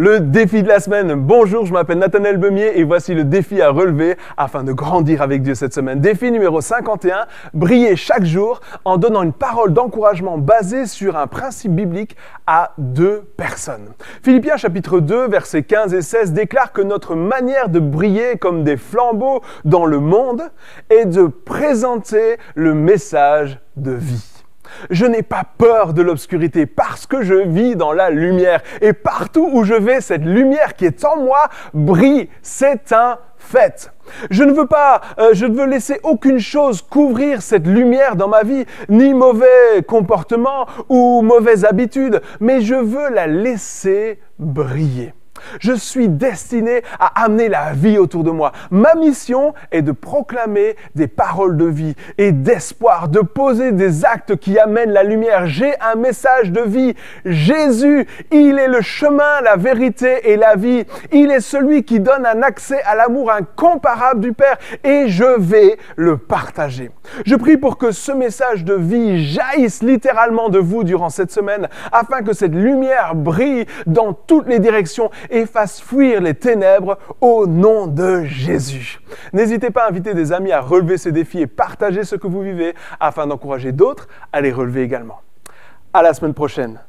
Le défi de la semaine. Bonjour, je m'appelle Nathanaël Bemier et voici le défi à relever afin de grandir avec Dieu cette semaine. Défi numéro 51, briller chaque jour en donnant une parole d'encouragement basée sur un principe biblique à deux personnes. Philippiens chapitre 2, versets 15 et 16 déclare que notre manière de briller comme des flambeaux dans le monde est de présenter le message de vie. Je n'ai pas peur de l'obscurité parce que je vis dans la lumière. Et partout où je vais, cette lumière qui est en moi brille. C'est un fait. Je ne veux pas, euh, je ne veux laisser aucune chose couvrir cette lumière dans ma vie, ni mauvais comportement ou mauvaise habitude, mais je veux la laisser briller. Je suis destiné à amener la vie autour de moi. Ma mission est de proclamer des paroles de vie et d'espoir, de poser des actes qui amènent la lumière. J'ai un message de vie. Jésus, il est le chemin, la vérité et la vie. Il est celui qui donne un accès à l'amour incomparable du Père et je vais le partager. Je prie pour que ce message de vie jaillisse littéralement de vous durant cette semaine afin que cette lumière brille dans toutes les directions et fasse fuir les ténèbres au nom de Jésus. N'hésitez pas à inviter des amis à relever ces défis et partager ce que vous vivez afin d'encourager d'autres à les relever également. À la semaine prochaine.